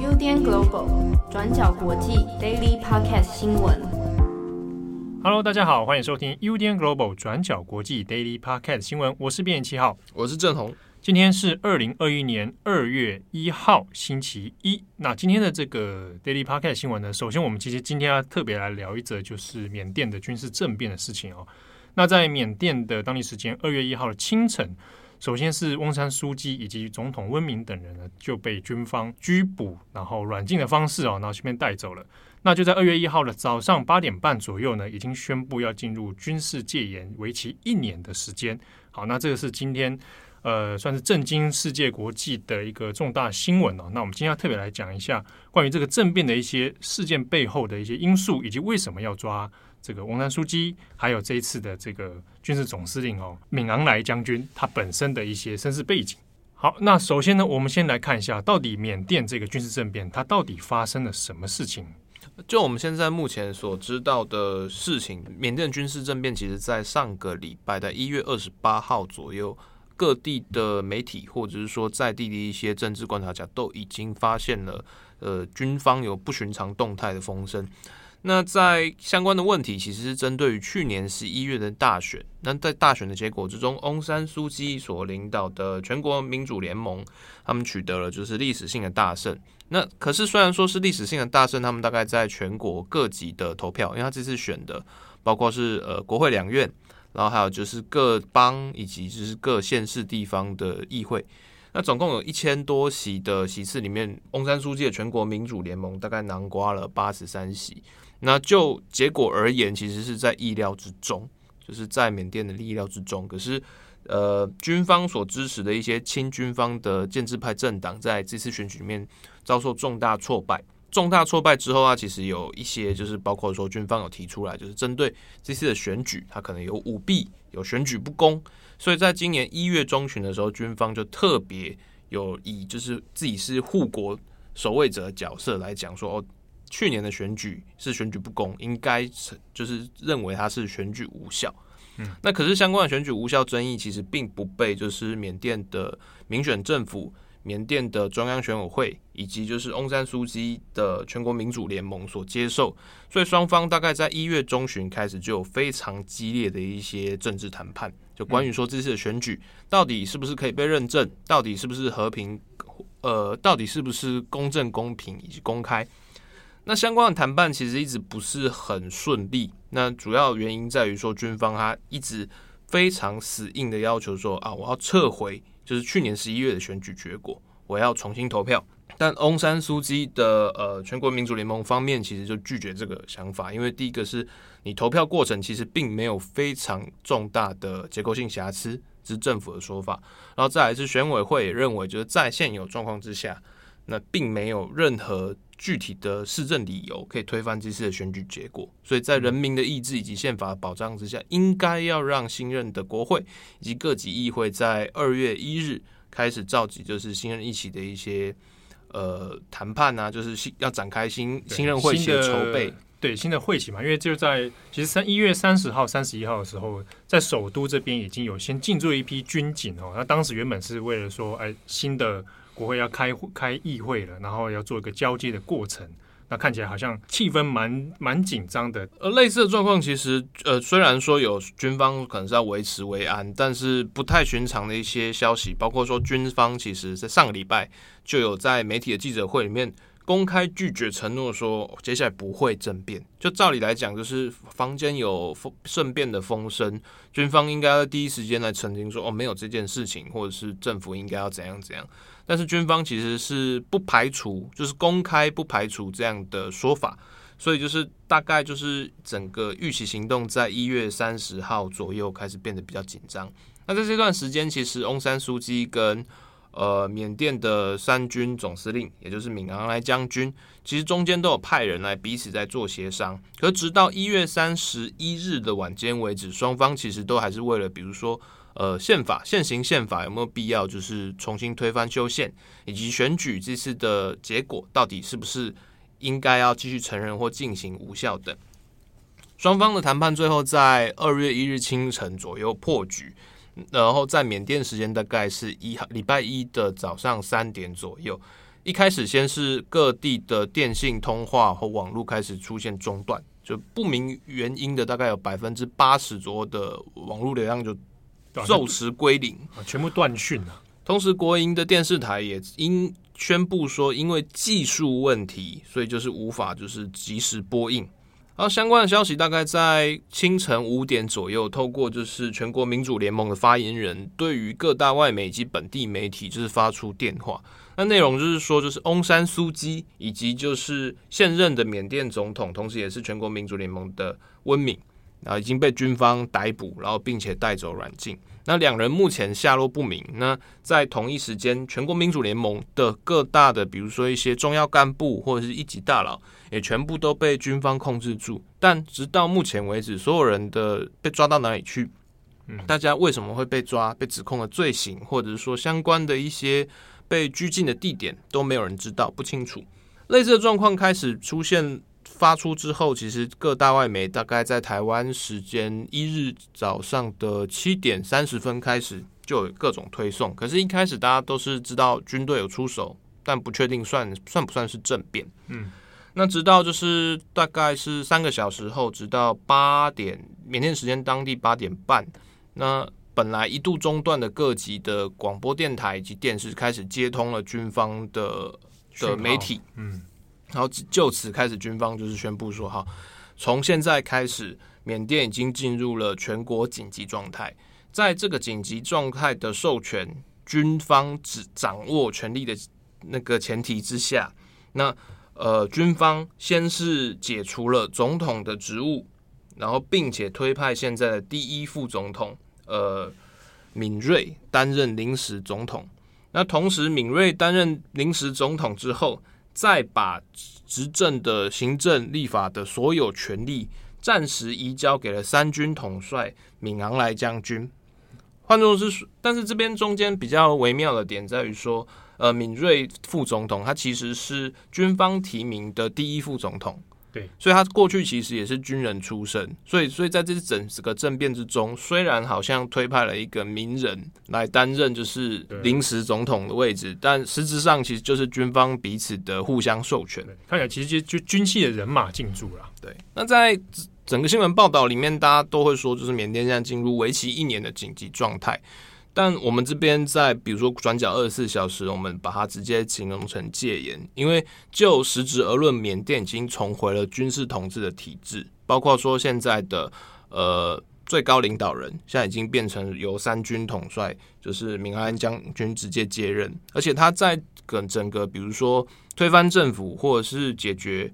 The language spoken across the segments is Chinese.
UDN Global 转角国际 Daily Podcast 新闻。Hello，大家好，欢迎收听 UDN Global 转角国际 Daily Podcast 新闻。我是编辑七号，我是郑红。今天是二零二一年二月一号，星期一。那今天的这个 Daily Podcast 新闻呢，首先我们其实今天要特别来聊一则，就是缅甸的军事政变的事情哦。那在缅甸的当地时间二月一号的清晨，首先是翁山书记以及总统温明等人呢就被军方拘捕，然后软禁的方式哦，然后顺便带走了。那就在二月一号的早上八点半左右呢，已经宣布要进入军事戒严，为期一年的时间。好，那这个是今天呃算是震惊世界国际的一个重大新闻哦。那我们今天要特别来讲一下关于这个政变的一些事件背后的一些因素，以及为什么要抓。这个翁山苏姬，还有这一次的这个军事总司令哦，敏昂莱将军，他本身的一些身世背景。好，那首先呢，我们先来看一下，到底缅甸这个军事政变，它到底发生了什么事情？就我们现在目前所知道的事情，缅甸军事政变，其实在上个礼拜的一月二十八号左右，各地的媒体或者是说在地的一些政治观察家都已经发现了，呃，军方有不寻常动态的风声。那在相关的问题，其实是针对于去年十一月的大选。那在大选的结果之中，翁山苏姬所领导的全国民主联盟，他们取得了就是历史性的大胜。那可是虽然说是历史性的大胜，他们大概在全国各级的投票，因为他这次选的包括是呃国会两院，然后还有就是各邦以及就是各县市地方的议会。那总共有一千多席的席次里面，翁山书记的全国民主联盟大概囊括了八十三席。那就结果而言，其实是在意料之中，就是在缅甸的意料之中。可是，呃，军方所支持的一些亲军方的建制派政党，在这次选举里面遭受重大挫败。重大挫败之后啊，其实有一些就是包括说，军方有提出来，就是针对这次的选举，它可能有舞弊、有选举不公。所以在今年一月中旬的时候，军方就特别有以就是自己是护国守卫者的角色来讲说哦。去年的选举是选举不公，应该是就是认为它是选举无效。嗯，那可是相关的选举无效争议，其实并不被就是缅甸的民选政府、缅甸的中央选委会以及就是翁山苏姬的全国民主联盟所接受。所以双方大概在一月中旬开始就有非常激烈的一些政治谈判，就关于说这次的选举到底是不是可以被认证，到底是不是和平，呃，到底是不是公正、公平以及公开。那相关的谈判其实一直不是很顺利，那主要原因在于说，军方他一直非常死硬的要求说啊，我要撤回就是去年十一月的选举结果，我要重新投票。但翁山苏姬的呃全国民主联盟方面其实就拒绝这个想法，因为第一个是你投票过程其实并没有非常重大的结构性瑕疵，这是政府的说法，然后再来是选委会也认为就是在现有状况之下，那并没有任何。具体的市政理由可以推翻这次的选举结果，所以在人民的意志以及宪法的保障之下，应该要让新任的国会以及各级议会在二月一日开始召集，就是新任一起的一些呃谈判啊，就是新要展开新新任会期的筹备，对新的会期嘛，因为就在其实三一月三十号、三十一号的时候，在首都这边已经有先进驻一批军警哦，那当时原本是为了说，哎，新的。国会要开开议会了，然后要做一个交接的过程，那看起来好像气氛蛮蛮紧张的。而类似的状况，其实呃，虽然说有军方可能是要维持维安，但是不太寻常的一些消息，包括说军方其实在上个礼拜就有在媒体的记者会里面公开拒绝承诺说接下来不会政变。就照理来讲，就是房间有风政变的风声，军方应该第一时间来澄清说哦，没有这件事情，或者是政府应该要怎样怎样。但是军方其实是不排除，就是公开不排除这样的说法，所以就是大概就是整个预期行动在一月三十号左右开始变得比较紧张。那在这段时间，其实翁山苏姬跟呃缅甸的三军总司令，也就是敏昂莱将军，其实中间都有派人来彼此在做协商。可直到一月三十一日的晚间为止，双方其实都还是为了，比如说。呃，宪法现行宪法有没有必要就是重新推翻修宪，以及选举这次的结果到底是不是应该要继续承认或进行无效等？双方的谈判最后在二月一日清晨左右破局。然后在缅甸时间大概是一礼拜一的早上三点左右。一开始先是各地的电信通话和网络开始出现中断，就不明原因的大概有百分之八十左右的网络流量就骤时归零，全部断讯了。同时，国营的电视台也因宣布说，因为技术问题，所以就是无法就是及时播映。然后相关的消息大概在清晨五点左右，透过就是全国民主联盟的发言人，对于各大外媒及本地媒体就是发出电话。那内容就是说，就是翁山苏姬以及就是现任的缅甸总统，同时也是全国民主联盟的温敏，啊，已经被军方逮捕，然后并且带走软禁。那两人目前下落不明。那在同一时间，全国民主联盟的各大的，比如说一些重要干部或者是一级大佬。也全部都被军方控制住，但直到目前为止，所有人的被抓到哪里去？大家为什么会被抓？被指控的罪行，或者是说相关的一些被拘禁的地点，都没有人知道，不清楚。类似的状况开始出现发出之后，其实各大外媒大概在台湾时间一日早上的七点三十分开始就有各种推送。可是，一开始大家都是知道军队有出手，但不确定算算不算是政变。嗯。那直到就是大概是三个小时后，直到八点缅甸时间当地八点半，那本来一度中断的各级的广播电台以及电视开始接通了军方的的媒体，嗯，然后就此开始军方就是宣布说，好，从现在开始，缅甸已经进入了全国紧急状态，在这个紧急状态的授权军方只掌握权力的那个前提之下，那。呃，军方先是解除了总统的职务，然后并且推派现在的第一副总统呃敏瑞担任临时总统。那同时，敏瑞担任临时总统之后，再把执政的行政、立法的所有权力暂时移交给了三军统帅闵昂莱将军。换作是，但是这边中间比较微妙的点在于说。呃，敏瑞副总统他其实是军方提名的第一副总统，对，所以他过去其实也是军人出身，所以所以在这整个政变之中，虽然好像推派了一个名人来担任就是临时总统的位置，但实质上其实就是军方彼此的互相授权。看起来其实就军系的人马进驻了。对，那在整个新闻报道里面，大家都会说，就是缅甸现在进入为期一年的紧急状态。但我们这边在比如说转角二十四小时，我们把它直接形容成戒严，因为就实质而论，缅甸已经重回了军事统治的体制，包括说现在的呃最高领导人现在已经变成由三军统帅，就是敏昂莱将军直接接任，而且他在跟整个比如说推翻政府或者是解决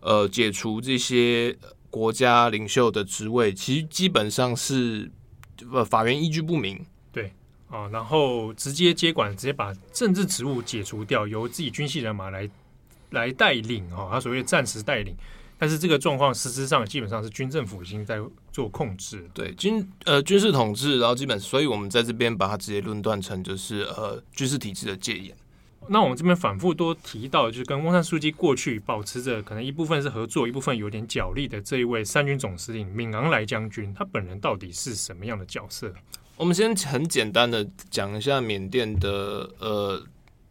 呃解除这些国家领袖的职位，其实基本上是呃法源依据不明。啊，然后直接接管，直接把政治职务解除掉，由自己军系人马来来带领啊，他所谓的暂时带领。但是这个状况实质上基本上是军政府已经在做控制，对军呃军事统治，然后基本，所以我们在这边把它直接论断成就是呃军事体制的戒严。那我们这边反复多提到，就是跟翁山书记过去保持着可能一部分是合作，一部分有点角力的这一位三军总司令敏昂莱将军，他本人到底是什么样的角色？我们先很简单的讲一下缅甸的呃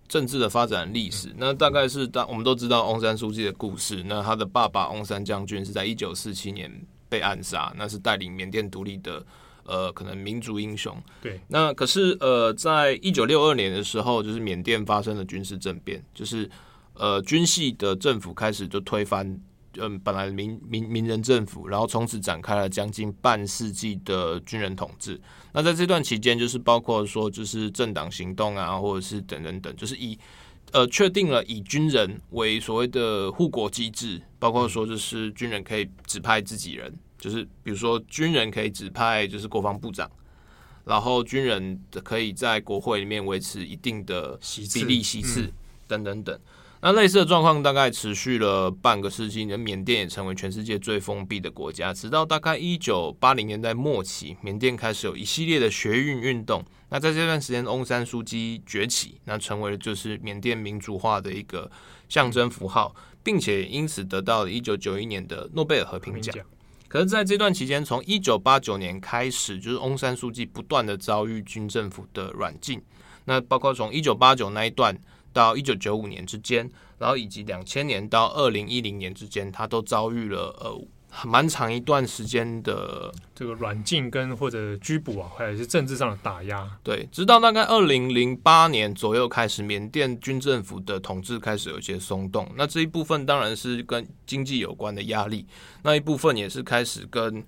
政治的发展历史。那大概是当我们都知道翁山书记的故事。那他的爸爸翁山将军是在一九四七年被暗杀，那是带领缅甸独立的呃可能民族英雄。对。那可是呃在一九六二年的时候，就是缅甸发生了军事政变，就是呃军系的政府开始就推翻。嗯，本来民民民人政府，然后从此展开了将近半世纪的军人统治。那在这段期间，就是包括说，就是政党行动啊，或者是等等等，就是以呃确定了以军人为所谓的护国机制，包括说就是军人可以指派自己人，就是比如说军人可以指派就是国防部长，然后军人可以在国会里面维持一定的比例席次，嗯，等等等。那类似的状况大概持续了半个世纪，缅甸也成为全世界最封闭的国家。直到大概一九八零年代末期，缅甸开始有一系列的学运运动。那在这段时间，翁山书记崛起，那成为了就是缅甸民主化的一个象征符号，并且因此得到了一九九一年的诺贝尔和平奖。可是，在这段期间，从一九八九年开始，就是翁山书记不断的遭遇军政府的软禁。那包括从一九八九那一段到一九九五年之间，然后以及两千年到二零一零年之间，他都遭遇了呃。蛮长一段时间的这个软禁跟或者拘捕啊，或者是政治上的打压。对，直到大概二零零八年左右开始，缅甸军政府的统治开始有一些松动。那这一部分当然是跟经济有关的压力，那一部分也是开始跟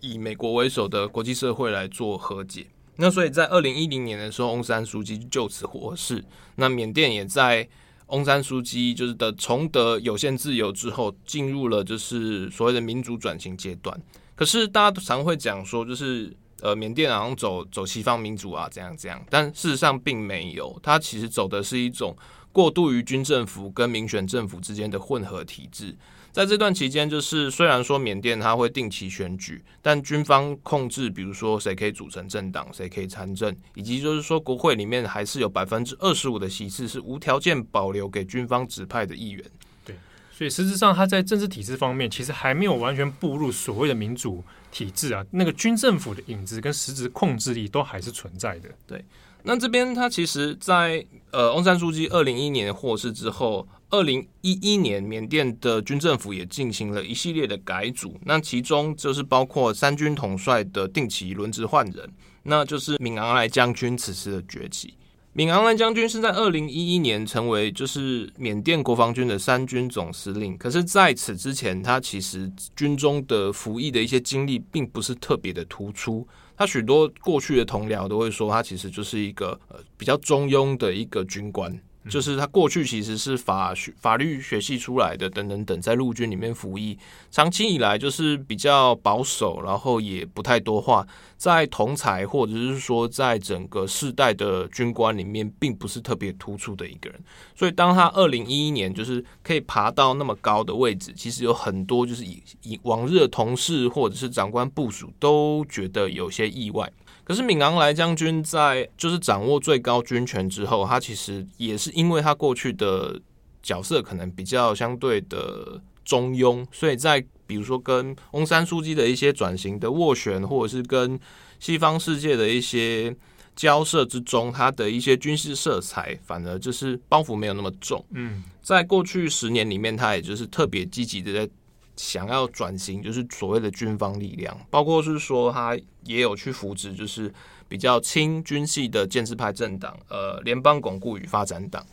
以美国为首的国际社会来做和解。那所以在二零一零年的时候，翁山书记就此获释。那缅甸也在。翁山书记就是的重得有限自由之后，进入了就是所谓的民主转型阶段。可是大家都常会讲说，就是呃，缅甸好像走走西方民主啊，这样这样。但事实上并没有，它其实走的是一种过渡于军政府跟民选政府之间的混合体制。在这段期间，就是虽然说缅甸它会定期选举，但军方控制，比如说谁可以组成政党，谁可以参政，以及就是说国会里面还是有百分之二十五的席次是无条件保留给军方指派的议员。对，所以实质上它在政治体制方面，其实还没有完全步入所谓的民主体制啊。那个军政府的影子跟实质控制力都还是存在的。对，那这边它其实在，在呃翁山书记二零一一年获释之后。二零一一年，缅甸的军政府也进行了一系列的改组，那其中就是包括三军统帅的定期轮值换人，那就是敏昂莱将军此时的崛起。敏昂莱将军是在二零一一年成为就是缅甸国防军的三军总司令，可是在此之前，他其实军中的服役的一些经历并不是特别的突出，他许多过去的同僚都会说，他其实就是一个呃比较中庸的一个军官。就是他过去其实是法学法律学系出来的，等等等，在陆军里面服役，长期以来就是比较保守，然后也不太多话，在同才或者是说在整个世代的军官里面，并不是特别突出的一个人。所以当他二零一一年就是可以爬到那么高的位置，其实有很多就是以以往日的同事或者是长官部署都觉得有些意外。可是敏昂莱将军在就是掌握最高军权之后，他其实也是因为他过去的角色可能比较相对的中庸，所以在比如说跟翁山书记的一些转型的斡旋，或者是跟西方世界的一些交涉之中，他的一些军事色彩反而就是包袱没有那么重。嗯，在过去十年里面，他也就是特别积极的在。想要转型，就是所谓的军方力量，包括是说他也有去扶植，就是比较亲军系的建制派政党，呃，联邦巩固与发展党。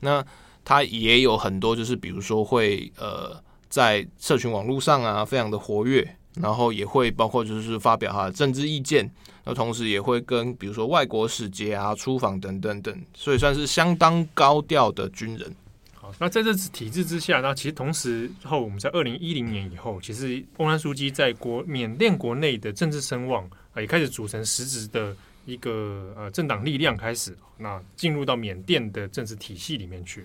那他也有很多，就是比如说会呃，在社群网络上啊，非常的活跃，然后也会包括就是发表他的政治意见，那同时也会跟比如说外国使节啊出访等等等，所以算是相当高调的军人。那在这次体制之下，那其实同时后，我们在二零一零年以后，其实翁山书记在国缅甸国内的政治声望啊，也开始组成实质的一个呃政党力量，开始那进入到缅甸的政治体系里面去。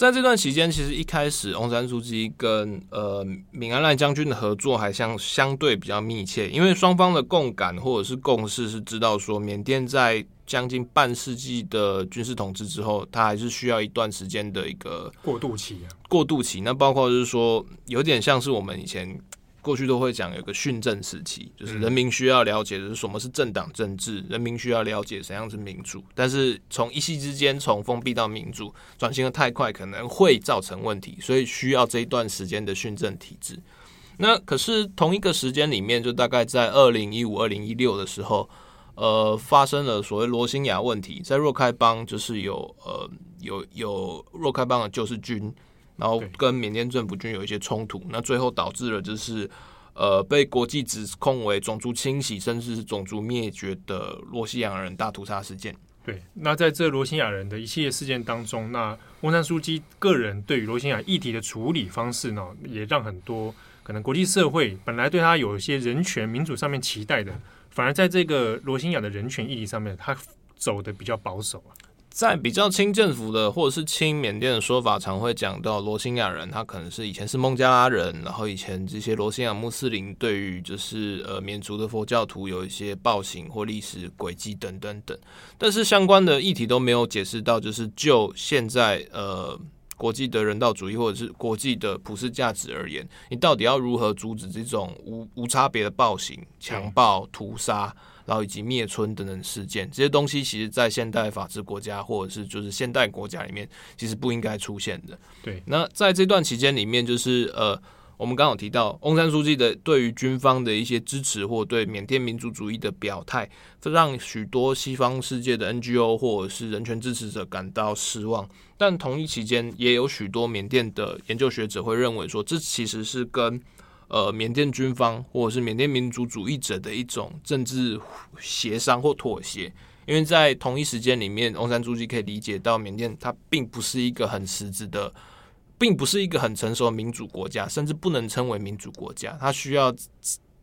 在这段期间，其实一开始翁山书记跟呃敏安赖将军的合作还相相对比较密切，因为双方的共感或者是共识是知道说缅甸在。将近半世纪的军事统治之后，它还是需要一段时间的一个过渡期啊。过渡期，那包括就是说，有点像是我们以前过去都会讲有个训政时期，就是人民需要了解的是什么是政党政治，人民需要了解怎样是民主。但是从一夕之间从封闭到民主转型的太快，可能会造成问题，所以需要这一段时间的训政体制。那可是同一个时间里面，就大概在二零一五、二零一六的时候。呃，发生了所谓罗兴亚问题，在若开邦就是有呃有有若开邦的救世军，然后跟缅甸政府军有一些冲突，那最后导致了就是呃被国际指控为种族清洗甚至是种族灭绝的罗西亚人大屠杀事件。对，那在这罗兴亚人的一系列事件当中，那翁山书记个人对于罗兴亚议题的处理方式呢，也让很多可能国际社会本来对他有一些人权民主上面期待的。反而在这个罗兴亚的人权议题上面，他走的比较保守啊。在比较亲政府的或者是亲缅甸的说法，常会讲到罗兴亚人，他可能是以前是孟加拉人，然后以前这些罗兴亚穆斯林对于就是呃缅族的佛教徒有一些暴行或历史轨迹等等等。但是相关的议题都没有解释到，就是就现在呃国际的人道主义或者是国际的普世价值而言，你到底要如何阻止这种无无差别的暴行、强暴、屠杀，然后以及灭村等等事件？这些东西其实，在现代法治国家或者是就是现代国家里面，其实不应该出现的。对，那在这段期间里面，就是呃。我们刚好提到翁山书记的对于军方的一些支持，或对缅甸民族主义的表态，这让许多西方世界的 NGO 或者是人权支持者感到失望。但同一期间，也有许多缅甸的研究学者会认为说，这其实是跟呃缅甸军方或者是缅甸民族主义者的一种政治协商或妥协。因为在同一时间里面，翁山书记可以理解到缅甸它并不是一个很实质的。并不是一个很成熟的民主国家，甚至不能称为民主国家。它需要，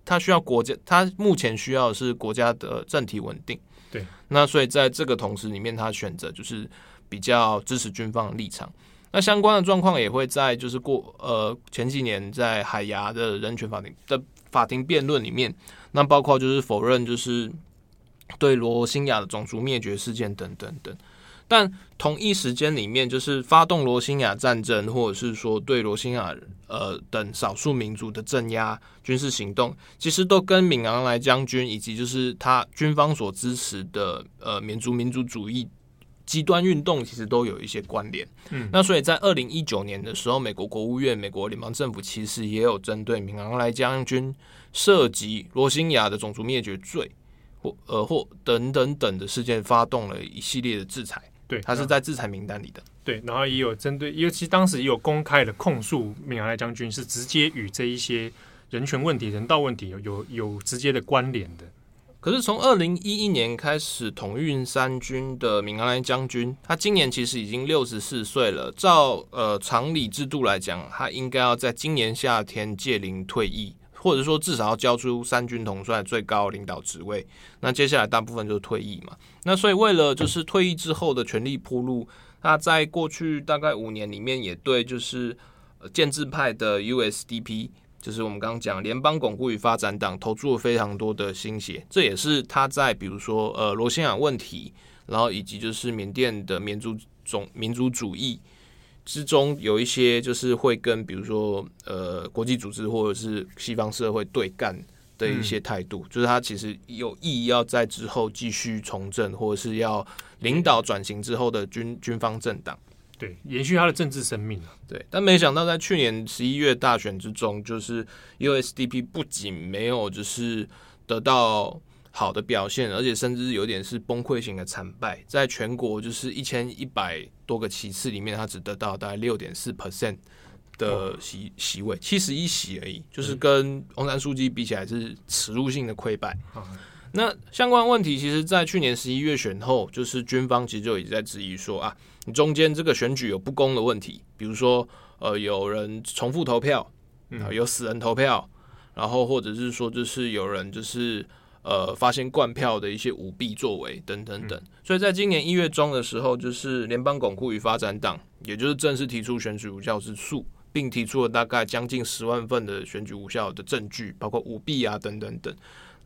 它需要国家，它目前需要的是国家的政体稳定。对，那所以在这个同时里面，他选择就是比较支持军方的立场。那相关的状况也会在就是过呃前几年在海牙的人权法庭的法庭辩论里面，那包括就是否认就是对罗兴亚的种族灭绝事件等等等。但同一时间里面，就是发动罗兴亚战争，或者是说对罗兴亚呃等少数民族的镇压军事行动，其实都跟敏昂莱将军以及就是他军方所支持的呃民族民族主义极端运动，其实都有一些关联。嗯，那所以在二零一九年的时候，美国国务院、美国联邦政府其实也有针对敏昂莱将军涉及罗兴亚的种族灭绝罪或呃或等等等的事件，发动了一系列的制裁。对，他是在制裁名单里的。对，然后也有针对，尤其当时也有公开的控诉，敏昂莱将军是直接与这一些人权问题、人道问题有有有直接的关联的。可是从二零一一年开始统运三军的敏昂莱将军，他今年其实已经六十四岁了。照呃常理制度来讲，他应该要在今年夏天届龄退役。或者说至少要交出三军统帅最高领导职位，那接下来大部分就是退役嘛。那所以为了就是退役之后的权力铺路，他在过去大概五年里面也对就是建制派的 USDP，就是我们刚刚讲联邦巩固与发展党投注了非常多的心血。这也是他在比如说呃罗兴亚问题，然后以及就是缅甸的民族种民族主义。之中有一些就是会跟比如说呃国际组织或者是西方社会对干的一些态度，嗯，就是他其实有意要在之后继续从政，或者是要领导转型之后的军军方政党，对，延续他的政治生命啊。对，但没想到在去年十一月大选之中，就是 USDP 不仅没有就是得到。好的表现，而且甚至有点是崩溃型的惨败，在全国就是一千一百多个席次里面，他只得到大概六点四 percent 的席席位，七十一席而已，就是跟翁山书记比起来是耻辱性的溃败。那相关问题，其实，在去年十一月选后，就是军方其实就已经在质疑说啊，你中间这个选举有不公的问题，比如说呃，有人重复投票，啊，有死人投票，然后或者是说就是有人就是。呃，发现灌票的一些舞弊作为等等等，所以在今年一月中的时候，就是联邦巩固与发展党，也就是正式提出选举无效之诉，并提出了大概将近十万份的选举无效的证据，包括舞弊啊等等等。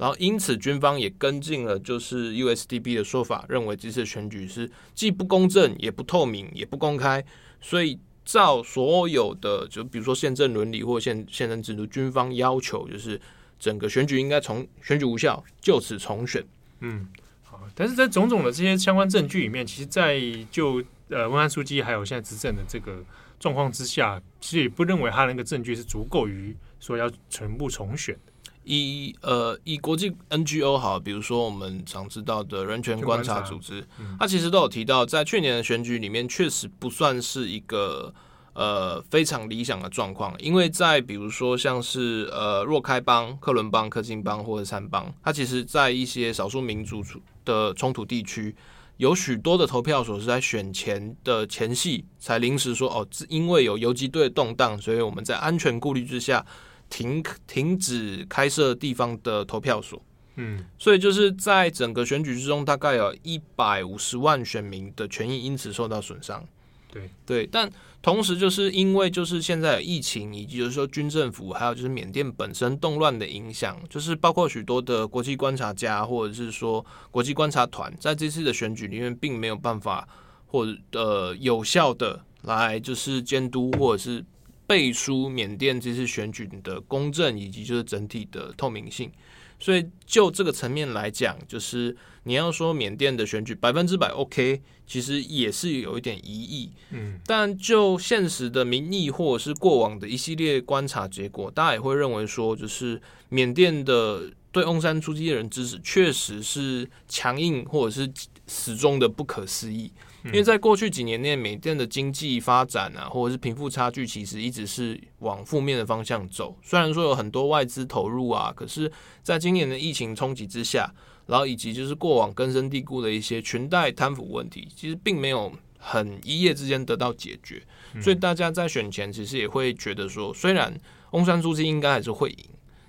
然后因此军方也跟进了，就是 USDP 的说法，认为这次选举是既不公正、也不透明、也不公开。所以照所有的，就比如说宪政伦理或宪宪政制度，军方要求就是。整个选举应该从选举无效，就此重选。嗯，好。但是在种种的这些相关证据里面，其实，在就呃温安书记还有现在执政的这个状况之下，其实也不认为他那个证据是足够于说要全部重选。以呃以国际 NGO 好，比如说我们常知道的人权观察组织，它其实都有提到，在去年的选举里面，确实不算是一个。呃，非常理想的状况，因为在比如说像是呃若开邦、克伦邦、克钦邦或者三邦，它其实在一些少数民族的冲突地区，有许多的投票所是在选前的前戏才临时说哦，因为有游击队动荡，所以我们在安全顾虑之下停停止开设地方的投票所。嗯，所以就是在整个选举之中，大概有一百五十万选民的权益因此受到损伤。对对，但。同时，就是因为就是现在有疫情，以及就是说军政府，还有就是缅甸本身动乱的影响，就是包括许多的国际观察家，或者是说国际观察团，在这次的选举里面，并没有办法或者呃有效的来就是监督或者是背书缅甸这次选举的公正以及就是整体的透明性。所以就这个层面来讲，就是你要说缅甸的选举百分之百 OK，其实也是有一点疑义。嗯，但就现实的民意或者是过往的一系列观察结果，大家也会认为说，就是缅甸的对翁山出击的人支持确实是强硬或者是始终的不可思议。因为在过去几年内，缅甸的经济发展啊，或者是贫富差距，其实一直是往负面的方向走。虽然说有很多外资投入啊，可是在今年的疫情冲击之下，然后以及就是过往根深蒂固的一些裙带贪腐问题，其实并没有很一夜之间得到解决。所以大家在选前其实也会觉得说，虽然翁山苏姬应该还是会赢，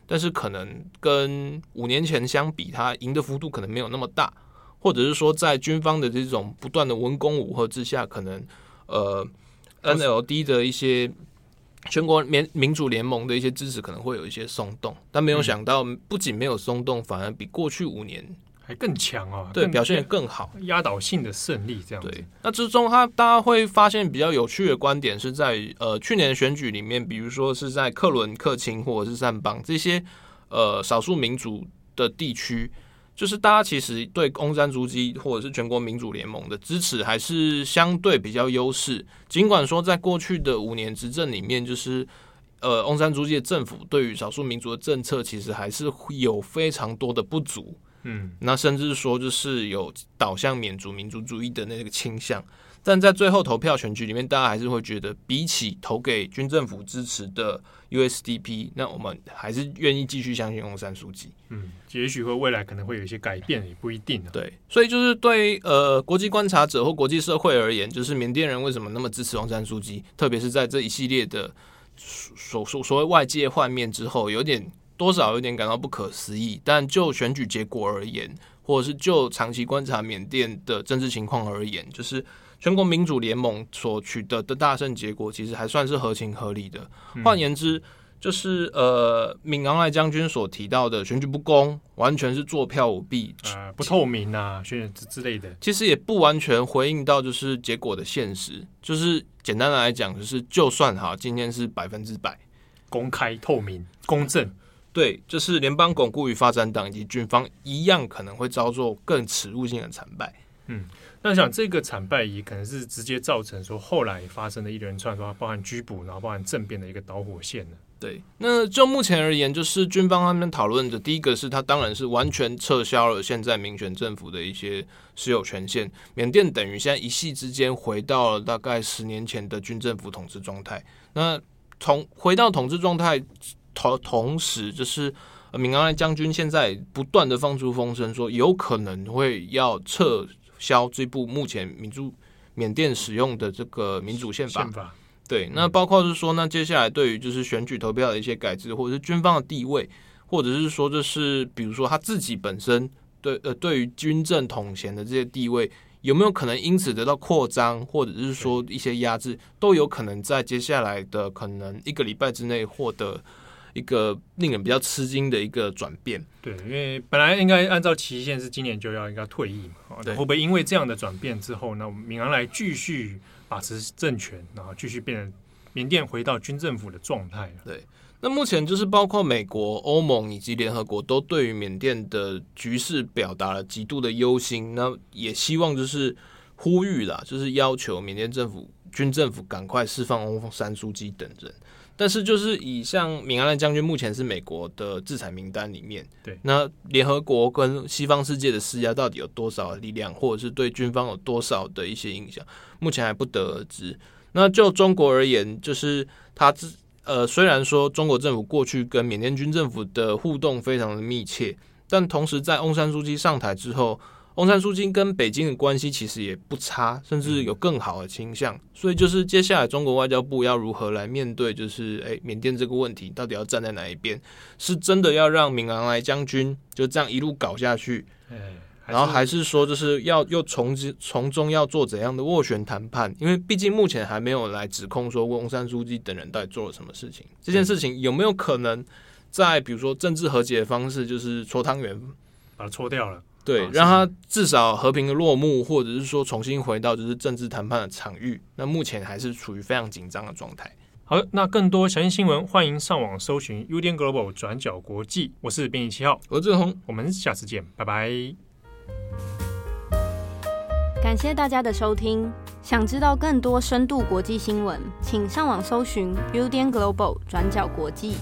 但是可能跟五年前相比，他赢的幅度可能没有那么大。或者是说，在军方的这种不断的文攻武吓之下，可能呃，NLD 的一些全国民民主联盟的一些支持可能会有一些松动，但没有想到，不仅没有松动，反而比过去五年还更强啊！对，表现也更好，压倒性的胜利这样子。对，那之中他大家会发现比较有趣的观点是在，呃，去年的选举里面，比如说是在克伦、克钦或者是善邦这些呃少数民族的地区。就是大家其实对翁山苏姬或者是全国民主联盟的支持还是相对比较优势，尽管说在过去的五年执政里面，就是呃翁山苏姬的政府对于少数民族的政策其实还是有非常多的不足，嗯，那甚至说就是有导向免族民族主义的那个倾向。但在最后投票选举里面，大家还是会觉得，比起投给军政府支持的 USDP，那我们还是愿意继续相信翁山书记。嗯，也许会未来可能会有一些改变，也不一定。对，所以就是对呃国际观察者或国际社会而言，就是缅甸人为什么那么支持翁山书记，特别是在这一系列的所所所谓外界幻灭之后，有点多少有点感到不可思议。但就选举结果而言，或者是就长期观察缅甸的政治情况而言，就是。全国民主联盟所取得的大胜结果，其实还算是合情合理的。换言之，就是呃，敏昂莱将军所提到的选举不公，完全是作票舞弊，呃，不透明啊，选举之之类的。其实也不完全回应到就是结果的现实。就是简单的来讲，就是就算哈，今天是百分之百公开、透明、公正，对，就是联邦巩固与发展党以及军方一样，可能会遭受更耻辱性的惨败。嗯。那想这个惨败也可能是直接造成说后来发生的一连串说包含拘捕，然后包含政变的一个导火线呢？对，那就目前而言，就是军方他们讨论的第一个是他当然是完全撤销了现在民选政府的一些私有权限，缅甸等于现在一夕之间回到了大概十年前的军政府统治状态。那从回到统治状态同同时，就是敏昂莱将军现在不断的放出风声说有可能会要撤。消这部目前民主缅甸使用的这个民主宪法，宪法。对，那包括是说，那接下来对于就是选举投票的一些改制，或者是军方的地位，或者是说，就是比如说他自己本身对呃对于军政统衔的这些地位，有没有可能因此得到扩张，或者是说一些压制，都有可能在接下来的可能一个礼拜之内获得。一个令人比较吃惊的一个转变，对，因为本来应该按照期限是今年就要应该退役嘛，对，会不会因为这样的转变之后，那敏昂莱继续把持政权，然后继续变成缅甸回到军政府的状态？对，那目前就是包括美国、欧盟以及联合国都对于缅甸的局势表达了极度的忧心，那也希望就是呼吁啦，就是要求缅甸政府军政府赶快释放翁山书记等人。但是，就是以像敏昂莱将军目前是美国的制裁名单里面，对，那联合国跟西方世界的施压到底有多少力量，或者是对军方有多少的一些影响，目前还不得而知。那就中国而言，就是他自呃，虽然说中国政府过去跟缅甸军政府的互动非常的密切，但同时在翁山书记上台之后。翁山苏姬跟北京的关系其实也不差，甚至有更好的倾向。所以就是接下来中国外交部要如何来面对，就是诶缅甸这个问题，到底要站在哪一边？是真的要让敏昂莱将军就这样一路搞下去，然后还是说就是要又从从中要做怎样的斡旋谈判？因为毕竟目前还没有来指控说翁山书记等人到底做了什么事情。这件事情有没有可能在比如说政治和解的方式，就是搓汤圆，把它搓掉了？对，让他至少和平的落幕，或者是说重新回到就是政治谈判的场域。那目前还是处于非常紧张的状态。好，那更多详细新闻，欢迎上网搜寻 UDN Global 转角国际。我是编辑七号，我是志宏，我们下次见，拜拜。感谢大家的收听。想知道更多深度国际新闻，请上网搜寻 UDN Global 转角国际。